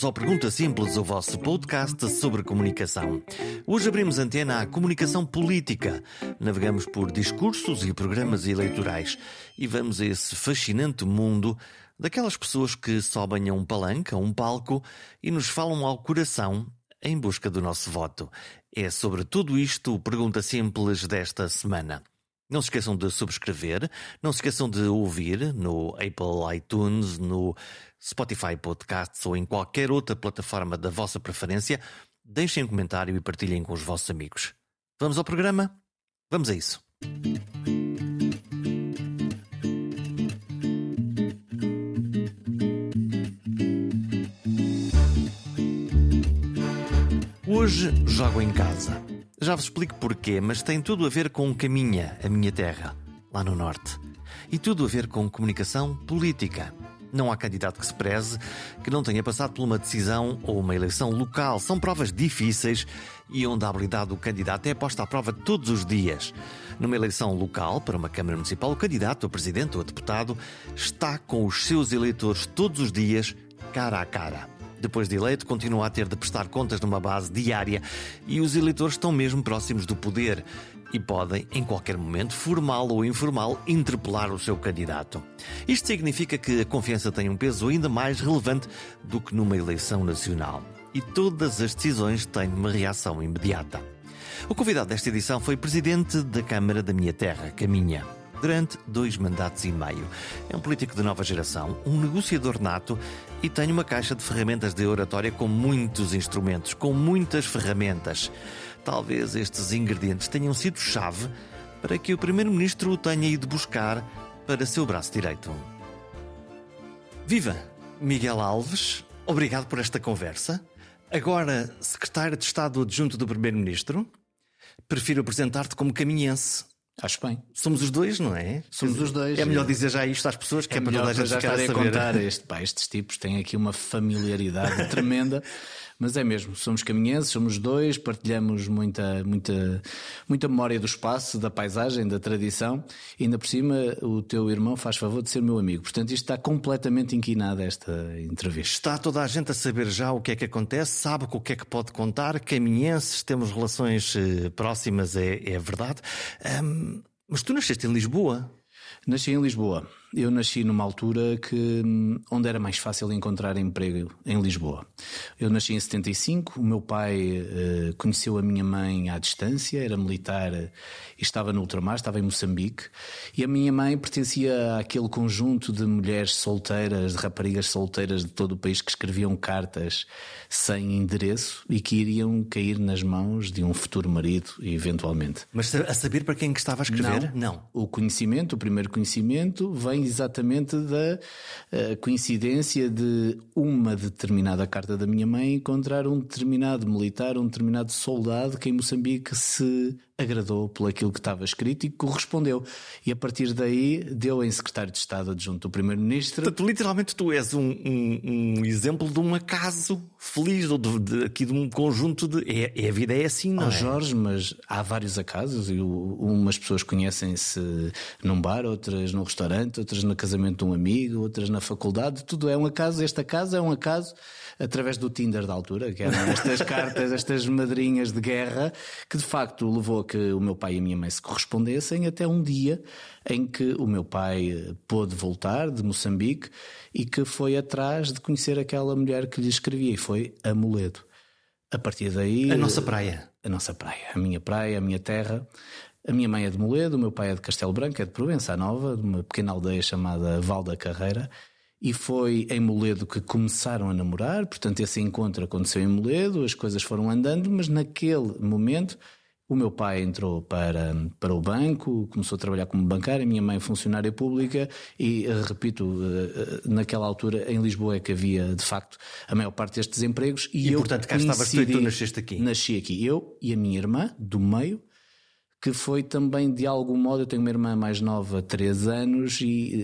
Bem-vindos ao Pergunta Simples, o vosso podcast sobre comunicação. Hoje abrimos antena à comunicação política. Navegamos por discursos e programas eleitorais e vamos a esse fascinante mundo daquelas pessoas que sobem a um palanque, a um palco e nos falam ao coração em busca do nosso voto. É sobre tudo isto o Pergunta Simples desta semana. Não se esqueçam de subscrever, não se esqueçam de ouvir no Apple iTunes, no Spotify Podcasts ou em qualquer outra plataforma da vossa preferência. Deixem um comentário e partilhem com os vossos amigos. Vamos ao programa? Vamos a isso. Hoje jogo em casa. Já vos explico porquê, mas tem tudo a ver com Caminha, a minha terra, lá no norte. E tudo a ver com comunicação política. Não há candidato que se preze que não tenha passado por uma decisão ou uma eleição local. São provas difíceis e onde a habilidade do candidato é posta à prova todos os dias. Numa eleição local, para uma Câmara Municipal, o candidato, o presidente ou o deputado, está com os seus eleitores todos os dias, cara a cara. Depois de eleito, continua a ter de prestar contas numa base diária e os eleitores estão mesmo próximos do poder e podem, em qualquer momento, formal ou informal, interpelar o seu candidato. Isto significa que a confiança tem um peso ainda mais relevante do que numa eleição nacional. E todas as decisões têm uma reação imediata. O convidado desta edição foi presidente da Câmara da Minha Terra, Caminha durante dois mandatos e meio. É um político de nova geração, um negociador nato e tem uma caixa de ferramentas de oratória com muitos instrumentos, com muitas ferramentas. Talvez estes ingredientes tenham sido chave para que o Primeiro-Ministro o tenha ido buscar para seu braço direito. Viva! Miguel Alves, obrigado por esta conversa. Agora, secretário de Estado adjunto do Primeiro-Ministro, prefiro apresentar-te como caminhense. Acho bem. Somos os dois, não é? Somos os dois. É melhor dizer já isto às pessoas que é, é para toda a gente já estar a contar. Este, pá, estes tipos têm aqui uma familiaridade tremenda. Mas é mesmo, somos caminhenses, somos dois, partilhamos muita, muita, muita memória do espaço, da paisagem, da tradição, e ainda por cima o teu irmão faz favor de ser meu amigo. Portanto, isto está completamente inquinado esta entrevista. Está toda a gente a saber já o que é que acontece, sabe com o que é que pode contar, caminhenses, temos relações eh, próximas, é, é verdade. Um, mas tu nasceste em Lisboa. Nasci em Lisboa. Eu nasci numa altura que, hum, onde era mais fácil encontrar emprego em Lisboa. Eu nasci em 75, o meu pai uh, conheceu a minha mãe à distância, era militar e estava no ultramar, estava em Moçambique, e a minha mãe pertencia àquele conjunto de mulheres solteiras, de raparigas solteiras de todo o país que escreviam cartas sem endereço e que iriam cair nas mãos de um futuro marido, eventualmente. Mas a saber para quem que estava a escrever? Não. Não. O conhecimento, o primeiro conhecimento, vem exatamente da uh, coincidência de uma determinada carta da minha mãe encontrar um determinado militar, um determinado soldado que em Moçambique se agradou por aquilo que estava escrito e correspondeu. E a partir daí deu em secretário de Estado adjunto do Primeiro-Ministro. Portanto, literalmente tu és um, um, um, exemplo de um acaso feliz, ou de, de, aqui de um conjunto de. É, é, a vida é assim, não oh, é? Jorge, mas há vários acasos e umas pessoas conhecem-se num bar, outras num restaurante, outras no casamento de um amigo, outras na faculdade. Tudo é um acaso. Este acaso é um acaso através do Tinder da altura, que eram estas cartas, estas madrinhas de guerra, que de facto levou a que o meu pai e a minha mãe se correspondessem até um dia em que o meu pai pôde voltar de Moçambique e que foi atrás de conhecer aquela mulher que lhe escrevia, e foi a Moledo. A partir daí. A nossa praia. A nossa praia, a minha praia, a minha terra. A minha mãe é de Moledo, o meu pai é de Castelo Branco, é de Provença Nova, de uma pequena aldeia chamada Val da Carreira. E foi em Moledo que começaram a namorar, portanto, esse encontro aconteceu em Moledo, as coisas foram andando, mas naquele momento o meu pai entrou para, para o banco, começou a trabalhar como bancário, a minha mãe funcionária pública e, eh, repito, eh, naquela altura em Lisboa é que havia de facto a maior parte destes empregos. E, e eu portanto cá estavas tu e tu nasceste aqui? Nasci aqui, eu e a minha irmã, do meio, que foi também de algum modo. Eu tenho uma irmã mais nova, 3 anos, e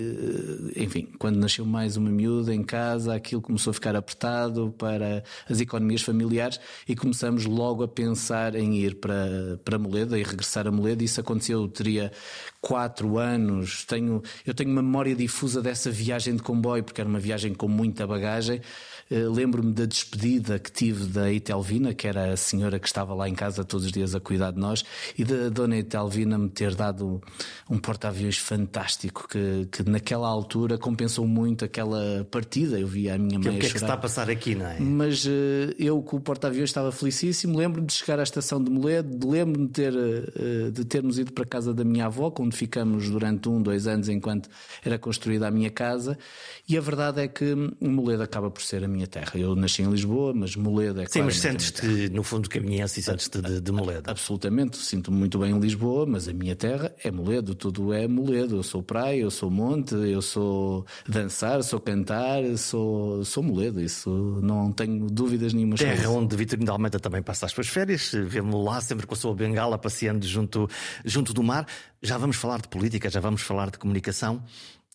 eh, enfim, quando nasceu mais uma miúda em casa, aquilo começou a ficar apertado para as economias familiares e começamos logo a pensar em ir para, para Moleda e regressar a Moleda. Isso aconteceu, teria 4 anos. Tenho, eu tenho uma memória difusa dessa viagem de comboio, porque era uma viagem com muita bagagem. Eh, lembro-me da despedida que tive da Itelvina, que era a senhora que estava lá em casa todos os dias a cuidar de nós, e da dona Itelvina me ter dado um porta-aviões fantástico que, que naquela altura compensou muito aquela partida. Eu via a minha mãe. O que é que está a passar aqui, não é? Mas uh, eu com o porta-aviões estava felicíssimo. Lembro-me de chegar à estação de Moledo, lembro-me de, ter, uh, de termos ido para a casa da minha avó, onde ficamos durante um, dois anos enquanto era construída a minha casa. E a verdade é que Moledo acaba por ser a minha minha terra. Eu nasci em Lisboa, mas Moledo é Sim, mas sentes-te, no fundo, caminhense e sentes-te de, de Moledo. Absolutamente, sinto-me muito bem em Lisboa, mas a minha terra é Moledo, tudo é Moledo. Eu sou praia, eu sou monte, eu sou dançar, sou cantar, sou, sou Moledo. Isso não tenho dúvidas nenhuma. Terra onde Vitorino de Almeida também passa as suas férias, vemos lá sempre com a sua bengala passeando junto, junto do mar. Já vamos falar de política, já vamos falar de comunicação.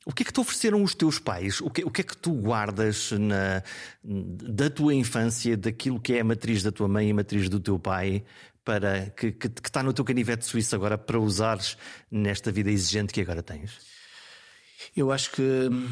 O que é que te ofereceram os teus pais? O que, o que é que tu guardas na, da tua infância, daquilo que é a matriz da tua mãe e a matriz do teu pai, para que, que, que está no teu canivete suíço agora para usares nesta vida exigente que agora tens? Eu acho que hum,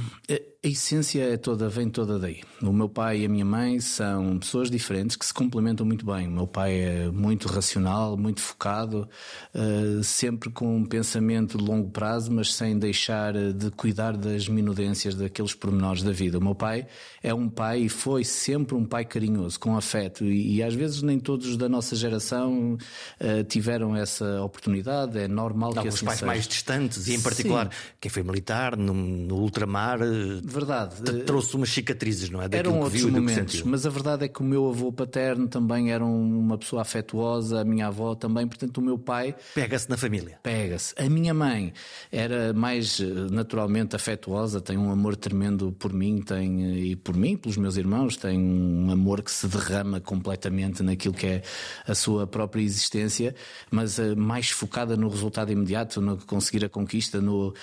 a essência é toda, vem toda daí. O meu pai e a minha mãe são pessoas diferentes que se complementam muito bem. O meu pai é muito racional, muito focado, uh, sempre com um pensamento de longo prazo, mas sem deixar de cuidar das minudências, daqueles pormenores da vida. O meu pai é um pai e foi sempre um pai carinhoso, com afeto, e, e às vezes nem todos da nossa geração uh, tiveram essa oportunidade. É normal Não, que assim pais seja. mais distantes, e em particular Sim. quem foi militar no, no ultramar eh, Verdade. Trouxe umas cicatrizes, não é? Daquilo Eram outros momentos, mas a verdade é que o meu avô paterno também era uma pessoa afetuosa, a minha avó também, portanto o meu pai. Pega-se na família. Pega-se. A minha mãe era mais eh, naturalmente afetuosa, tem um amor tremendo por mim, tem, eh, e por mim, pelos meus irmãos, tem um amor que se derrama completamente naquilo que é a sua própria existência, mas mais focada no resultado imediato, no conseguir a conquista, no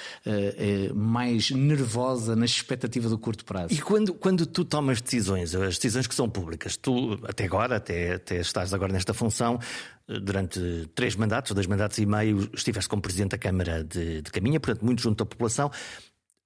mais nervosa nas expectativa do curto prazo. E quando, quando tu tomas decisões, as decisões que são públicas, tu até agora, até, até estás agora nesta função, durante três mandatos, dois mandatos e meio, estiveste como Presidente da Câmara de, de Caminha, portanto, muito junto à população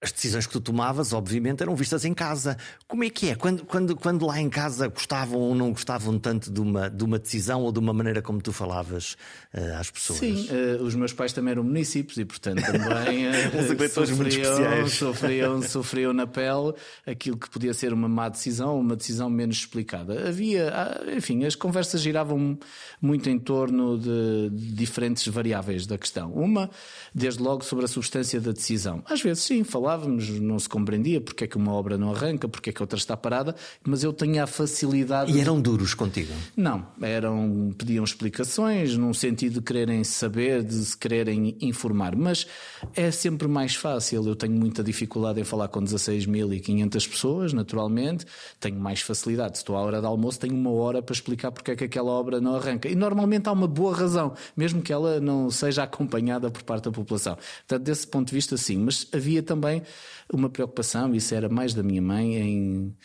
as decisões que tu tomavas, obviamente, eram vistas em casa. Como é que é? Quando, quando, quando lá em casa gostavam ou não gostavam tanto de uma, de uma decisão ou de uma maneira como tu falavas uh, às pessoas? Sim, uh, os meus pais também eram municípios e, portanto, também uh, sofriam, sofriam, sofriam na pele aquilo que podia ser uma má decisão, uma decisão menos explicada. Havia, ah, enfim, as conversas giravam muito em torno de, de diferentes variáveis da questão. Uma, desde logo, sobre a substância da decisão. Às vezes, sim, falava falávamos, não se compreendia porque é que uma obra não arranca, porque é que outra está parada, mas eu tinha a facilidade. E eram duros contigo? Não, eram pediam explicações num sentido de quererem saber, de se quererem informar, mas é sempre mais fácil. Eu tenho muita dificuldade em falar com 16.500 pessoas, naturalmente, tenho mais facilidade. Se estou à hora de almoço, tenho uma hora para explicar porque é que aquela obra não arranca. E normalmente há uma boa razão, mesmo que ela não seja acompanhada por parte da população. Portanto, desse ponto de vista, sim, mas havia também uma preocupação, isso era mais da minha mãe, em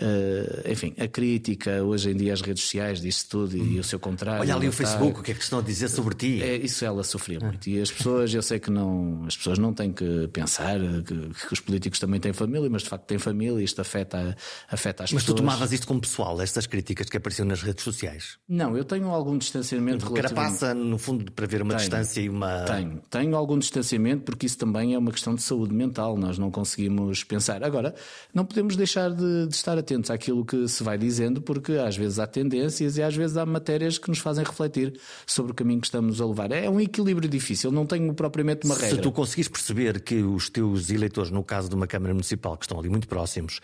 Uh, enfim, a crítica, hoje em dia as redes sociais, disso tudo e, e o seu contrário. Olha ali o Facebook, o que é que estão a dizer sobre ti? É, isso ela sofria muito. E as pessoas, eu sei que não, as pessoas não têm que pensar que, que os políticos também têm família, mas de facto têm família e isto afeta, afeta as mas pessoas. Mas tu tomavas isto como pessoal, estas críticas que apareciam nas redes sociais? Não, eu tenho algum distanciamento. Porque passa, no fundo, para ver uma tenho, distância e uma. Tenho, tenho algum distanciamento porque isso também é uma questão de saúde mental, nós não conseguimos pensar. Agora, não podemos deixar de, de estar atentos àquilo que se vai dizendo, porque às vezes há tendências e às vezes há matérias que nos fazem refletir sobre o caminho que estamos a levar. É um equilíbrio difícil, não tenho propriamente uma regra. Se tu conseguis perceber que os teus eleitores, no caso de uma Câmara Municipal, que estão ali muito próximos,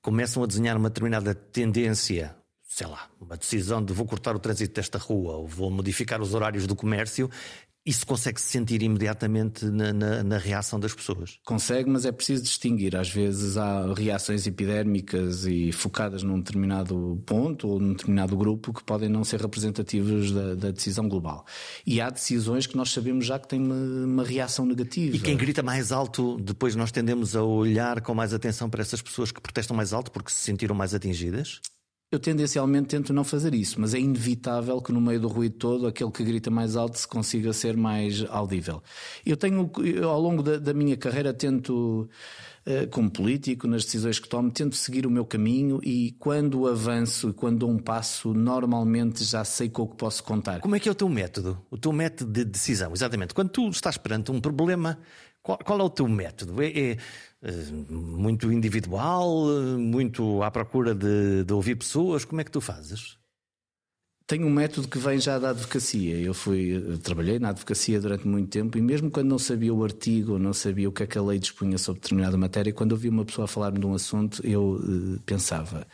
começam a desenhar uma determinada tendência sei lá, uma decisão de vou cortar o trânsito desta rua ou vou modificar os horários do comércio, isso consegue-se sentir imediatamente na, na, na, reação das pessoas. Consegue, mas é preciso distinguir. Às vezes há reações epidérmicas e focadas num determinado ponto ou num determinado grupo que podem não ser representativos da, da decisão global. E há decisões que nós sabemos já que têm uma, uma, reação negativa. E quem grita mais alto, depois nós tendemos a olhar com mais atenção para essas pessoas que protestam mais alto porque se sentiram mais atingidas? Eu tendencialmente tento não fazer isso, mas é inevitável que no meio do ruído todo aquele que grita mais alto se consiga ser mais audível. Eu tenho, ao longo da, da minha carreira, tento, eh, como político, nas decisões que tomo, tento seguir o meu caminho e quando avanço e quando dou um passo, normalmente já sei com o que posso contar. Como é que é o teu método? O teu método de decisão, exatamente. Quando tu estás perante um problema, qual, qual é o teu método? É, é muito individual, muito à procura de, de ouvir pessoas? Como é que tu fazes? Tenho um método que vem já da advocacia. Eu fui, eh, trabalhei na advocacia durante muito tempo e mesmo quando não sabia o artigo, não sabia o que é que a lei dispunha sobre determinada matéria, quando ouvia uma pessoa falar-me de um assunto, eu uh, pensava: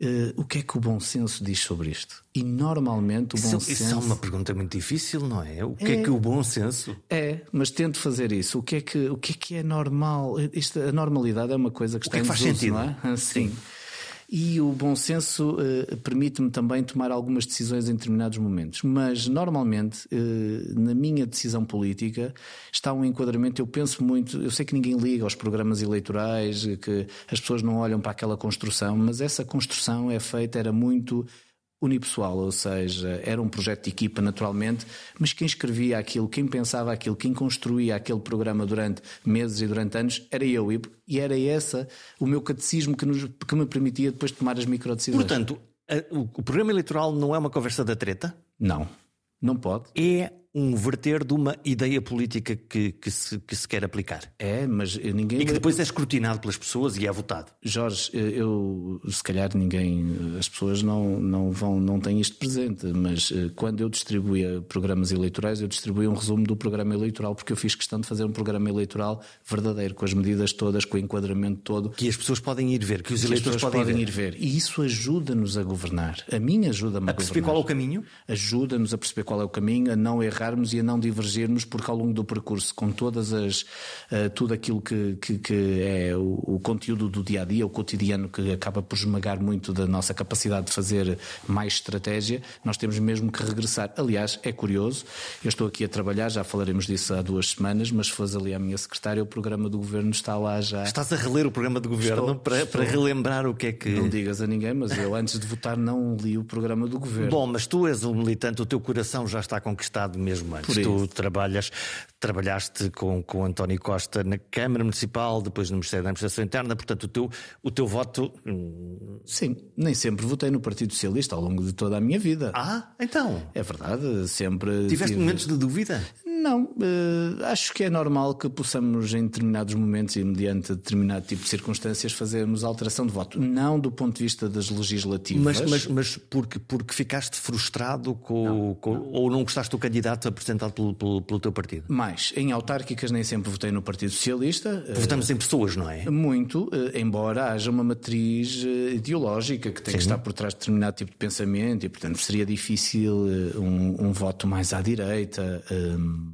Uh, o que é que o bom senso diz sobre isto? E normalmente o bom isso, senso. Isso é uma pergunta muito difícil, não é? O que é, é que o bom senso. É, mas tento fazer isso. O que é que, o que, é, que é normal? Isto, a normalidade é uma coisa que está o que é que faz sentido? Não é? Sim. Sim. E o bom senso uh, permite-me também tomar algumas decisões em determinados momentos. Mas, normalmente, uh, na minha decisão política, está um enquadramento. Eu penso muito, eu sei que ninguém liga aos programas eleitorais, que as pessoas não olham para aquela construção, mas essa construção é feita, era muito unipessoal, ou seja, era um projeto de equipa naturalmente, mas quem escrevia aquilo, quem pensava aquilo, quem construía aquele programa durante meses e durante anos era eu e era essa o meu catecismo que, nos, que me permitia depois tomar as microdecisões. Portanto, o programa eleitoral não é uma conversa da treta? Não, não pode. É um verter de uma ideia política que, que, se, que se quer aplicar. É, mas ninguém. E que depois é escrutinado pelas pessoas e é votado. Jorge, eu se calhar ninguém, as pessoas não, não vão, não têm isto presente, mas eh, quando eu distribuía programas eleitorais, eu distribuía um resumo do programa eleitoral, porque eu fiz questão de fazer um programa eleitoral verdadeiro, com as medidas todas, com o enquadramento todo. Que as pessoas podem ir ver, que os que eleitores podem, podem ir ver. E isso ajuda-nos a governar. A mim ajuda-me a, a perceber qual é o caminho? Ajuda-nos a perceber qual é o caminho, a não errar errarmos e a não divergirmos, porque ao longo do percurso, com todas as uh, tudo aquilo que, que, que é o, o, conteúdo do dia a dia, o cotidiano que acaba por esmagar muito da nossa capacidade de fazer mais estratégia, nós temos mesmo que regressar. Aliás, é curioso, eu estou aqui a trabalhar, já falaremos disso há duas semanas, mas se fores ali à minha secretária, o programa do governo está lá já. Estás a reler o programa do governo estou, para, estou... para relembrar o que é que. Não digas a ninguém, mas eu antes de votar não li o programa do governo. Bom, mas tu és um militante, o teu coração já está conquistado mesmo antes. Tu trabalhas, trabalhaste com, com António Costa na Câmara Municipal, depois no Ministério da Administração Interna, portanto, o teu, o teu voto. Hum, Sim, nem sempre votei no Partido Socialista ao longo de toda a minha vida. Ah, então. É verdade, sempre. Tiveste tive... momentos de dúvida? Não, uh, acho que é normal que possamos, em determinados momentos e mediante determinado tipo de circunstâncias, fazermos alteração de voto. Não do ponto de vista das legislativas. Mas, mas, mas porque, porque ficaste frustrado com, não, com não. ou não gostaste do candidato apresentado pelo, pelo, pelo, teu partido? Mais. Em autárquicas nem sempre votei no Partido Socialista. Votamos uh, em pessoas, não é? Muito, uh, embora haja uma matriz ideológica que tem Sim. que estar por trás de determinado tipo de pensamento e, portanto, seria difícil um, um voto mais à direita. Um,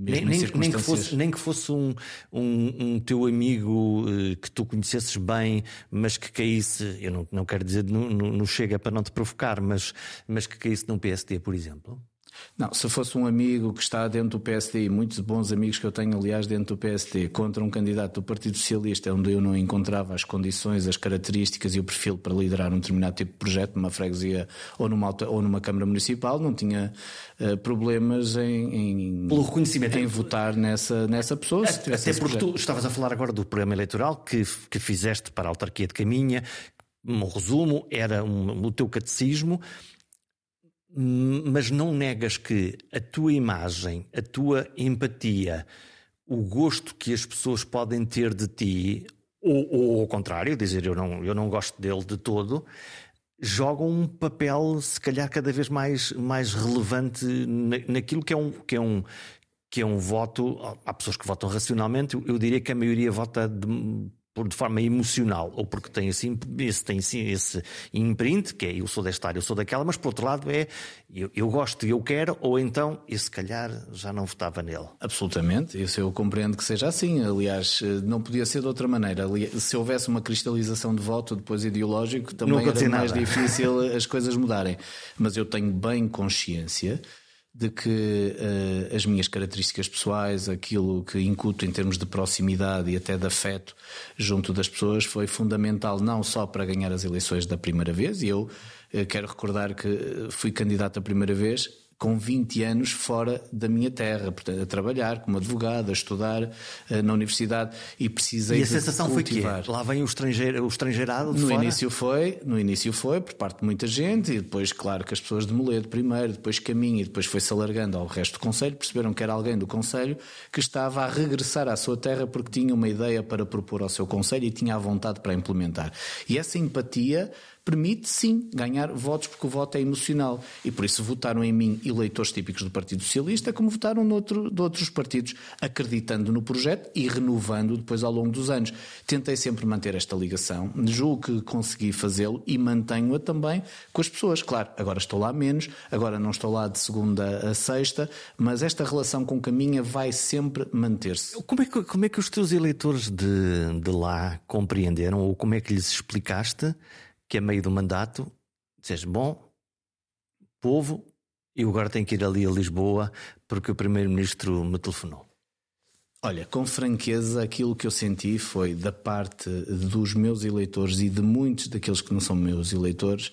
nem, nem, nem, que fosse, nem que fosse um, um, um teu amigo uh, que tu conhecesses bem, mas que caísse, eu não, não quero dizer no, no, no Chega para não te provocar, mas, mas que caísse num PSD, por exemplo? Não, se fosse um amigo que está dentro do PSD, muitos bons amigos que eu tenho, aliás, dentro do PSD, contra um candidato do Partido Socialista, onde eu não encontrava as condições, as características e o perfil para liderar um determinado tipo de projeto, numa freguesia ou numa, ou numa Câmara Municipal, não tinha uh, problemas em, em, Pelo reconhecimento. em votar nessa, nessa pessoa. Até, até porque tu estavas a falar agora do programa eleitoral que, que fizeste para a autarquia de Caminha. Um resumo, era um, o teu catecismo mas não negas que a tua imagem, a tua empatia, o gosto que as pessoas podem ter de ti, ou, ou ao contrário, dizer eu não, eu não gosto dele de todo, jogam um papel, se calhar, cada vez mais, mais relevante naquilo que é um. Que é um que é um voto. Há pessoas que votam racionalmente, eu diria que a maioria vota de, por, de forma emocional, ou porque tem assim, esse, tem esse imprint, que é eu sou desta área, eu sou daquela, mas por outro lado é eu, eu gosto e eu quero, ou então, e se calhar já não votava nele. Absolutamente, isso eu compreendo que seja assim. Aliás, não podia ser de outra maneira. Se houvesse uma cristalização de voto depois ideológico, também era mais nada. difícil as coisas mudarem. Mas eu tenho bem consciência de que uh, as minhas características pessoais, aquilo que incuto em termos de proximidade e até de afeto junto das pessoas, foi fundamental não só para ganhar as eleições da primeira vez, e eu uh, quero recordar que fui candidato a primeira vez com 20 anos fora da minha terra, portanto, a trabalhar como advogado, a estudar uh, na universidade e precisei E a sensação cultivar. foi que lá vem o, estrangeiro, o estrangeirado no fora? início foi, no início foi por parte de muita gente e depois claro que as pessoas de Moledo primeiro, depois Caminho e depois foi-se alargando ao resto do conselho, perceberam que era alguém do conselho que estava a regressar à sua terra porque tinha uma ideia para propor ao seu conselho e tinha a vontade para implementar. E essa empatia permite sim ganhar votos, porque o voto é emocional. E por isso votaram em mim eleitores típicos do Partido Socialista, como votaram noutro, de outros partidos, acreditando no projeto e renovando depois ao longo dos anos. Tentei sempre manter esta ligação, julgo que consegui fazê-lo e mantenho-a também com as pessoas. Claro, agora estou lá menos, agora não estou lá de segunda a sexta, mas esta relação com Caminha vai sempre manter-se. Como é que, como é que os teus eleitores de, de lá compreenderam, ou como é que lhes explicaste? Que a meio do mandato disseste: Bom, povo, eu agora tenho que ir ali a Lisboa porque o Primeiro-Ministro me telefonou. Olha, com franqueza, aquilo que eu senti foi da parte dos meus eleitores e de muitos daqueles que não são meus eleitores,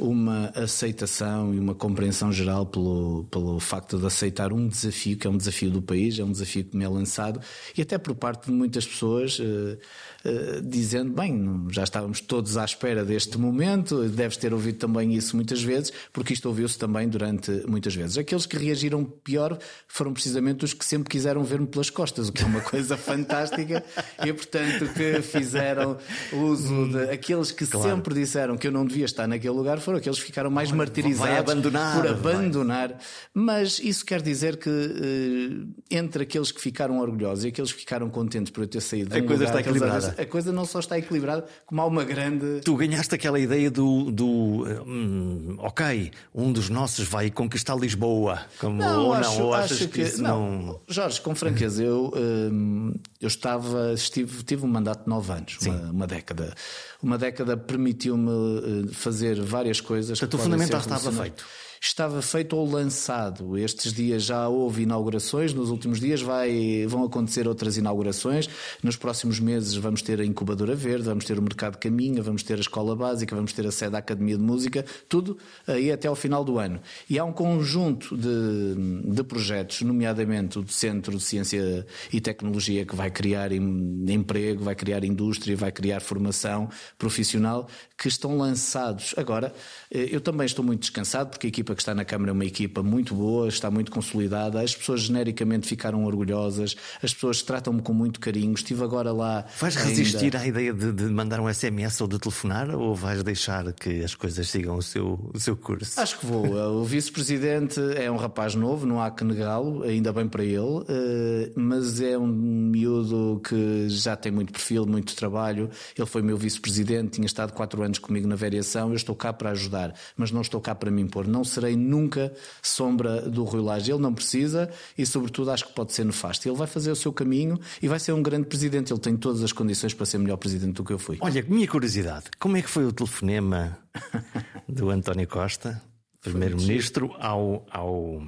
uma aceitação e uma compreensão geral pelo, pelo facto de aceitar um desafio, que é um desafio do país, é um desafio que me é lançado, e até por parte de muitas pessoas, uh, uh, dizendo: bem, já estávamos todos à espera deste momento, deves ter ouvido também isso muitas vezes, porque isto ouviu-se também durante muitas vezes. Aqueles que reagiram pior foram precisamente os que sempre quiseram ver-me pelas costas, o que é uma coisa fantástica, e portanto que fizeram uso de. Aqueles que claro. sempre disseram que eu não devia estar naquele lugar foram aqueles que ficaram mais martirizados abandonar, por abandonar. Vai. Mas isso quer dizer que eh, entre aqueles que ficaram orgulhosos e aqueles que ficaram contentes por eu ter saído, a um coisa está equilibrada. A coisa não só está equilibrada, como há uma grande. Tu ganhaste aquela ideia do, do hum, ok, um dos nossos vai conquistar Lisboa, como não, ou acho, não, ou achas que, que não, não, Jorge, com franqueza, eu hum, eu estava estive tive um mandato de nove anos, uma, uma década uma década permitiu-me eh, fazer várias coisas. Portanto, o fundamental estava feito estava feito ou lançado. Estes dias já houve inaugurações, nos últimos dias vai, vão acontecer outras inaugurações. Nos próximos meses vamos ter a Incubadora Verde, vamos ter o Mercado Caminha, vamos ter a Escola Básica, vamos ter a sede da Academia de Música, tudo aí até ao final do ano. E há um conjunto de, de projetos, nomeadamente o Centro de Ciência e Tecnologia, que vai criar emprego, vai criar indústria, vai criar formação profissional, que estão lançados. Agora, eh, eu também estou muito descansado, porque a equipa equipa que está na Câmara é uma equipa muito boa, está muito consolidada, as pessoas genericamente ficaram orgulhosas, as pessoas tratam-me com muito carinho. Estive agora lá. Vais ainda... resistir à ideia de, de, mandar um SMS ou de telefonar ou vais deixar que as coisas sigam o seu, o seu curso? Acho que vou. O vice-presidente é um rapaz novo, não há que negá-lo, ainda bem para ele, eh, mas é um miúdo que já tem muito perfil, muito trabalho. Ele foi meu vice-presidente, tinha estado quatro anos comigo na variação. Eu estou cá para ajudar, mas não estou cá para me impor. Não serei nunca sombra do Rui Lage. Ele não precisa e, sobretudo, acho que pode ser nefasto. Ele vai fazer o seu caminho e vai ser um grande presidente. Ele tem todas as condições para ser melhor presidente do que eu fui. Olha, minha curiosidade, como é que foi o telefonema do António Costa, primeiro-ministro, ao, ao,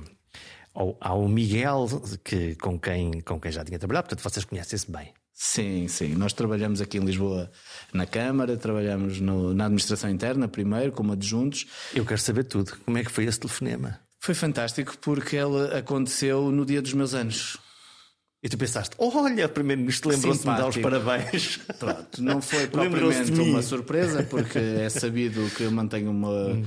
ao, ao, Miguel, que, com, quem, com quem já tinha trabalhado? Portanto, vocês conhecem-se bem. Sim, sim. Nós trabalhamos aqui em Lisboa na Câmara, trabalhamos no, na administração interna primeiro, como adjuntos. Eu quero saber tudo. Como é que foi esse telefonema? Foi fantástico porque ele aconteceu no dia dos meus anos. E tu pensaste, olha, primeiro-ministro lembrou-se de me dar os parabéns. Pronto, não foi propriamente uma surpresa, porque é sabido que eu mantenho uma.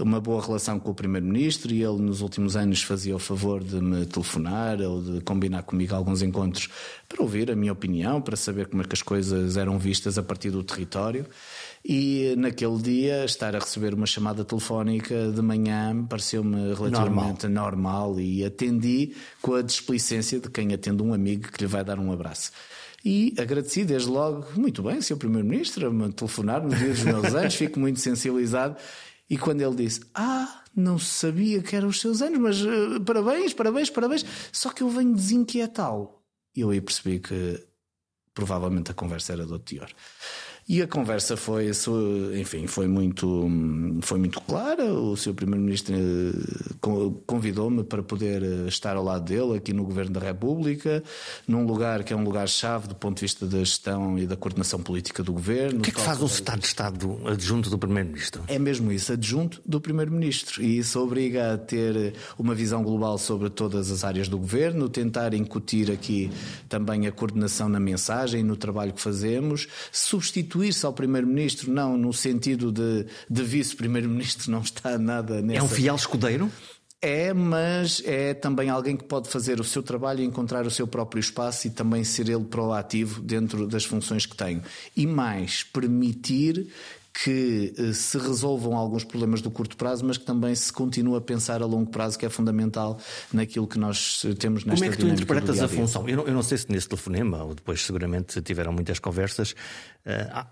Uma boa relação com o Primeiro-Ministro e ele nos últimos anos fazia o favor de me telefonar ou de combinar comigo alguns encontros para ouvir a minha opinião, para saber como é que as coisas eram vistas a partir do território. E naquele dia, estar a receber uma chamada telefónica de manhã pareceu-me relativamente normal. normal. e atendi com a displicência de quem atende um amigo que lhe vai dar um abraço. E agradeci desde logo, muito bem, Sr. Primeiro-Ministro, a me telefonar no dia dos meus anos, fico muito sensibilizado. E quando ele disse: Ah, não sabia que eram os seus anos, mas uh, parabéns, parabéns, parabéns, só que eu venho desinquietá-lo. E eu aí percebi que provavelmente a conversa era do teor. E a conversa foi, enfim, foi muito, foi muito clara. O seu primeiro-ministro eh, convidou-me para poder eh, estar ao lado dele aqui no governo da República, num lugar que é um lugar-chave do ponto de vista da gestão e da coordenação política do governo. O que é que faz um Estado de Estado adjunto do primeiro-ministro? É mesmo isso, adjunto do primeiro-ministro. E isso obriga a ter uma visão global sobre todas as áreas do governo, tentar incutir aqui também a coordenação na mensagem, no trabalho que fazemos, substituir substituir-se ao Primeiro-Ministro, não no sentido de, de Vice-Primeiro-Ministro, não está nada nessa. É um fiel escudeiro? É, mas é também alguém que pode fazer o seu trabalho e encontrar o seu próprio espaço e também ser ele proativo dentro das funções que tem. E mais, permitir que eh, se resolvam alguns problemas do curto prazo, mas que também se continue a pensar a longo prazo, que é fundamental naquilo que nós eh, temos nesta Como é que tu interpretas a função? Eu não, eu não, sei se nesse telefonema, ou depois seguramente tiveram muitas conversas,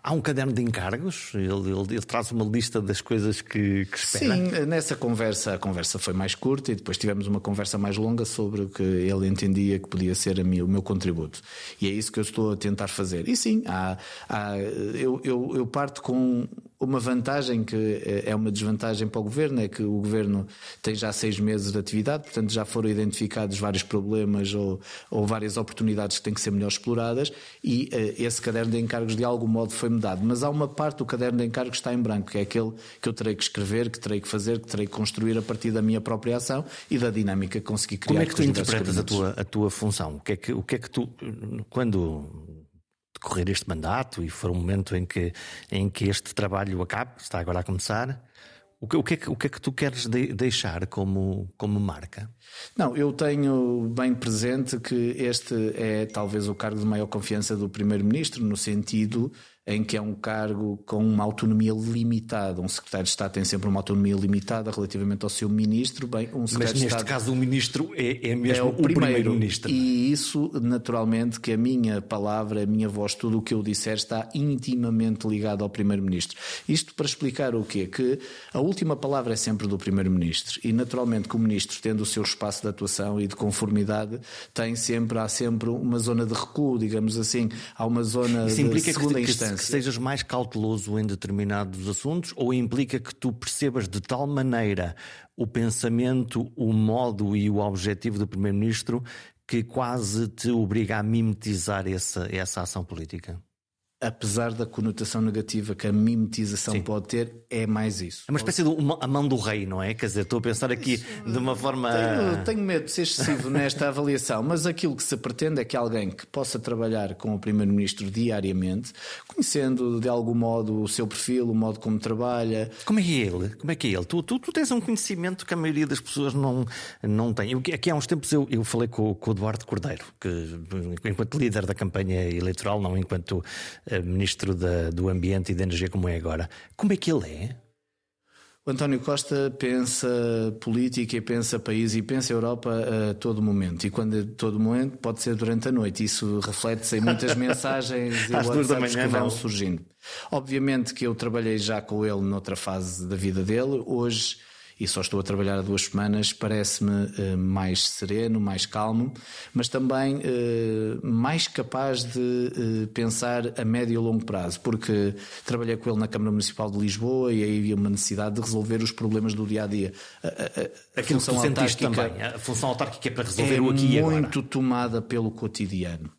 há um caderno de encargos? Ele, ele, ele, traz uma lista das coisas que, que espera? Sim, nessa conversa, a conversa foi mais curta e depois tivemos uma conversa mais longa sobre o que ele entendia que podia ser mim, o meu contributo. E é isso que eu estou a tentar fazer. E sim, há, há eu, eu, eu parto com uma vantagem que é uma desvantagem para o governo é que o governo tem já seis meses de atividade, portanto já foram identificados vários problemas ou, ou várias oportunidades que têm que ser melhor exploradas e uh, esse caderno de encargos de algum modo foi-me dado. Mas há uma parte do caderno de encargos que está em branco, que é aquele que eu terei que escrever, que terei que fazer, que terei que construir a partir da minha própria ação e da dinâmica que consegui criar. Como é que tu interpretas a tua, a tua função? O que é que, o que, é que tu, quando decorrer este mandato e for um momento em que, em que este trabalho acabe, está agora a começar, o que, o que, é, que, o que é que tu queres de, deixar como, como marca? Não, eu tenho bem presente que este é talvez o cargo de maior confiança do Primeiro-Ministro, no sentido em que é um cargo com uma autonomia limitada. Um secretário de Estado tem sempre uma autonomia limitada relativamente ao seu ministro. Bem, um secretário Mas neste Estado caso o ministro é, é mesmo é o, primeiro-ministro. Primeiro e isso, naturalmente, que a minha palavra, a minha voz, tudo o que eu disser está intimamente ligado ao primeiro-ministro. Isto para explicar o quê? Que a última palavra é sempre do primeiro-ministro e, naturalmente, que o ministro, tendo o seu espaço de atuação e de conformidade, tem sempre, há sempre uma zona de recuo, digamos assim, há uma zona de segunda que, instância que sejas mais cauteloso em determinados assuntos ou implica que tu percebas de tal maneira o pensamento, o modo e o objetivo do Primeiro-Ministro que quase te obriga a mimetizar essa, essa ação política? Apesar da conotação negativa que a mimetização Sim. pode ter, é mais isso. É uma espécie de uma, a mão do rei, não é? Quer dizer, estou a pensar aqui de uma forma. Tenho, tenho medo de ser excessivo nesta avaliação, mas aquilo que se pretende é que alguém que possa trabalhar com o Primeiro-Ministro diariamente, conhecendo de algum modo o seu perfil, o modo como trabalha. Como é que é ele? Como é que é ele? Tu, tu, tu tens um conhecimento que a maioria das pessoas não, não tem. Aqui há uns tempos eu, eu falei com, com o Eduardo Cordeiro, que enquanto líder da campanha eleitoral, não enquanto ministro da, do Ambiente e da Energia como é agora. Como é que ele é? O António Costa pensa política e pensa país e pensa Europa a todo momento. E quando é todo momento, pode ser durante a noite. Isso reflete-se em muitas mensagens e WhatsApps que vão não. surgindo. Obviamente que eu trabalhei já com ele noutra fase da vida dele. Hoje e só estou a trabalhar há duas semanas, parece-me uh, mais sereno, mais calmo, mas também uh, mais capaz de uh, pensar a médio e longo prazo, porque trabalhei com ele na Câmara Municipal de Lisboa e aí havia uma necessidade de resolver os problemas do dia a dia. A, tu sentiste também, a função autárquica é para resolver é o aqui e agora. muito tomada pelo cotidiano.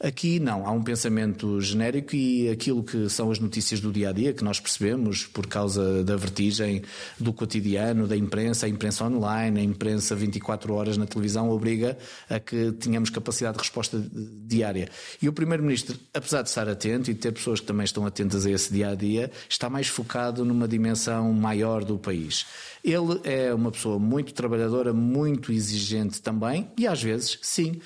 Aqui não, há um pensamento genérico e aquilo que são as notícias do dia a dia que nós percebemos por causa da vertigem do cotidiano, da imprensa, a imprensa online, a imprensa 24 horas na televisão obriga a que tenhamos capacidade de resposta diária. E o Primeiro-Ministro, apesar de estar atento e de ter pessoas que também estão atentas a esse dia a dia, está mais focado numa dimensão maior do país. Ele é uma pessoa muito trabalhadora, muito exigente também, e às vezes, sim,